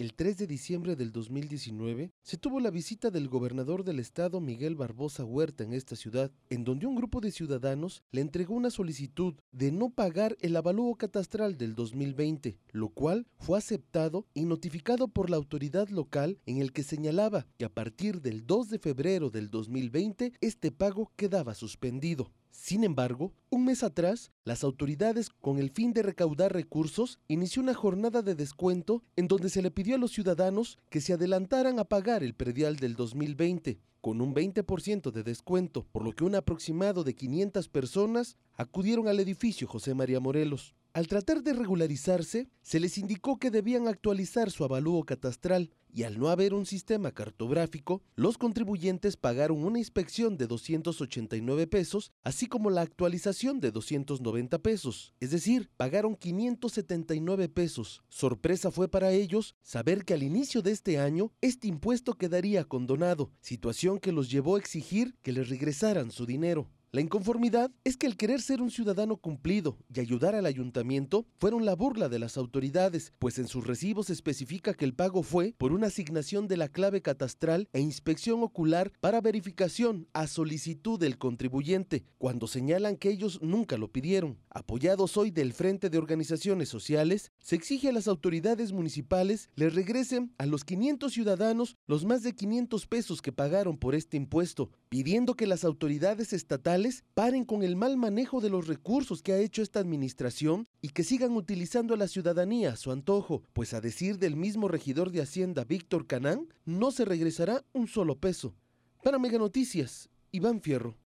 El 3 de diciembre del 2019 se tuvo la visita del gobernador del estado Miguel Barbosa Huerta en esta ciudad, en donde un grupo de ciudadanos le entregó una solicitud de no pagar el avalúo catastral del 2020, lo cual fue aceptado y notificado por la autoridad local en el que señalaba que a partir del 2 de febrero del 2020 este pago quedaba suspendido. Sin embargo, un mes atrás, las autoridades, con el fin de recaudar recursos, inició una jornada de descuento en donde se le pidió a los ciudadanos que se adelantaran a pagar el predial del 2020, con un 20% de descuento, por lo que un aproximado de 500 personas acudieron al edificio José María Morelos. Al tratar de regularizarse, se les indicó que debían actualizar su avalúo catastral y al no haber un sistema cartográfico, los contribuyentes pagaron una inspección de 289 pesos, así como la actualización de 290 pesos, es decir, pagaron 579 pesos. Sorpresa fue para ellos saber que al inicio de este año este impuesto quedaría condonado, situación que los llevó a exigir que les regresaran su dinero. La inconformidad es que el querer ser un ciudadano cumplido y ayudar al ayuntamiento fueron la burla de las autoridades, pues en sus recibos especifica que el pago fue por una asignación de la clave catastral e inspección ocular para verificación a solicitud del contribuyente, cuando señalan que ellos nunca lo pidieron. Apoyados hoy del Frente de Organizaciones Sociales, se exige a las autoridades municipales les regresen a los 500 ciudadanos los más de 500 pesos que pagaron por este impuesto, pidiendo que las autoridades estatales paren con el mal manejo de los recursos que ha hecho esta administración y que sigan utilizando a la ciudadanía a su antojo, pues a decir del mismo regidor de Hacienda Víctor Canán, no se regresará un solo peso. Para Mega Noticias, Iván Fierro.